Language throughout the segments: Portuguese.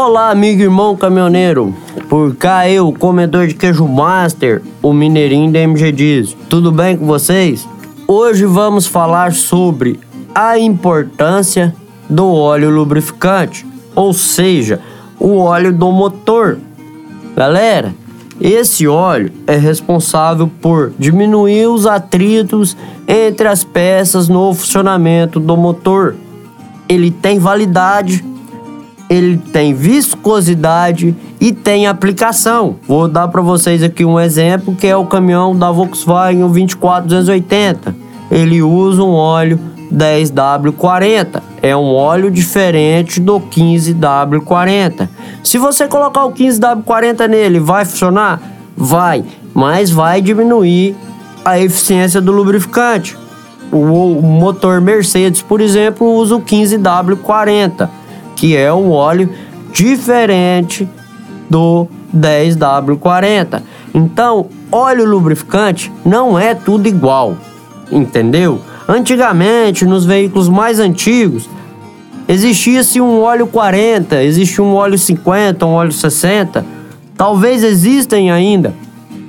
Olá, amigo irmão caminhoneiro. Por cá eu, comedor de queijo master, o mineirinho da MG Diz. Tudo bem com vocês? Hoje vamos falar sobre a importância do óleo lubrificante, ou seja, o óleo do motor. Galera, esse óleo é responsável por diminuir os atritos entre as peças no funcionamento do motor. Ele tem validade ele tem viscosidade e tem aplicação. Vou dar para vocês aqui um exemplo que é o caminhão da Volkswagen 24280. Ele usa um óleo 10W40. É um óleo diferente do 15W40. Se você colocar o 15W40 nele, vai funcionar? Vai, mas vai diminuir a eficiência do lubrificante. O motor Mercedes, por exemplo, usa o 15W40 que é um óleo diferente do 10W40. Então, óleo lubrificante não é tudo igual, entendeu? Antigamente, nos veículos mais antigos, existia-se um óleo 40, existia um óleo 50, um óleo 60. Talvez existem ainda,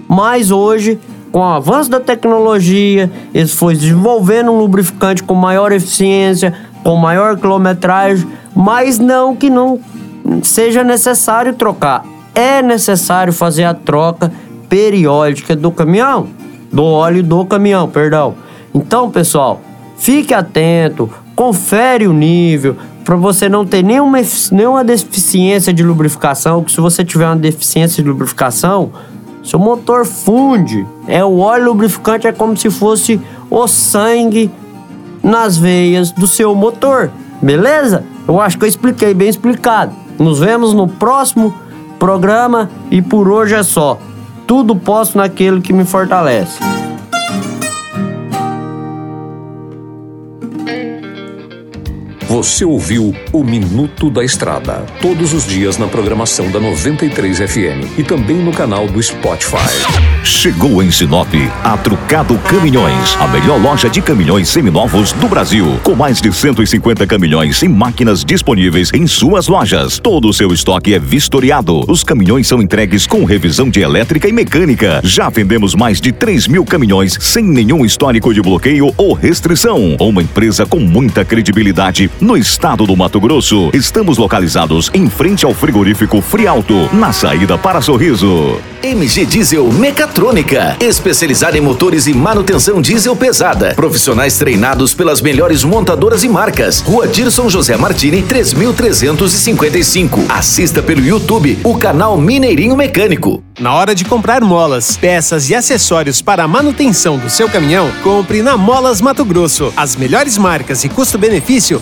mas hoje, com o avanço da tecnologia, eles foi desenvolvendo um lubrificante com maior eficiência, com maior quilometragem, mas não que não seja necessário trocar. É necessário fazer a troca periódica do caminhão, do óleo do caminhão, perdão. Então, pessoal, fique atento, confere o nível para você não ter nenhuma, nenhuma deficiência de lubrificação, que se você tiver uma deficiência de lubrificação, seu motor funde. É o óleo lubrificante é como se fosse o sangue nas veias do seu motor. Beleza? Eu acho que eu expliquei bem explicado. Nos vemos no próximo programa e por hoje é só. Tudo posso naquele que me fortalece. Você ouviu o Minuto da Estrada, todos os dias na programação da 93 FM e também no canal do Spotify. Chegou em Sinop a Trucado Caminhões, a melhor loja de caminhões seminovos do Brasil, com mais de 150 caminhões e máquinas disponíveis em suas lojas. Todo o seu estoque é vistoriado. Os caminhões são entregues com revisão de elétrica e mecânica. Já vendemos mais de 3 mil caminhões sem nenhum histórico de bloqueio ou restrição. Uma empresa com muita credibilidade no estado do Mato Grosso. Estamos localizados em frente ao frigorífico Frialto, na saída para Sorriso. MG Diesel Mecatrônica, especializada em motores e manutenção diesel pesada. Profissionais treinados pelas melhores montadoras e marcas. Rua Dirson José Martini, 3355. Assista pelo YouTube o canal Mineirinho Mecânico. Na hora de comprar molas, peças e acessórios para a manutenção do seu caminhão, compre na Molas Mato Grosso. As melhores marcas e custo-benefício